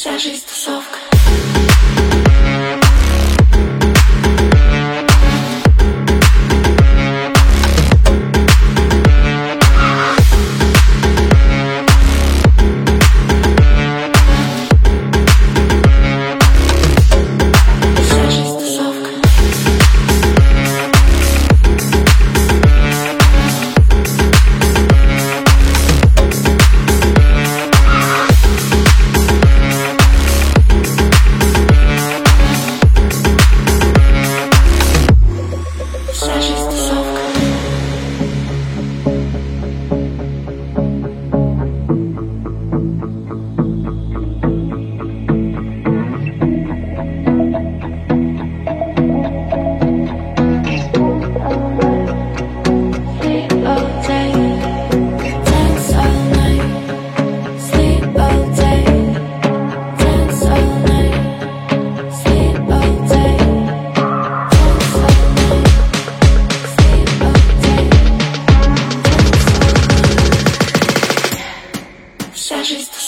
Вся жизнь тусовка. just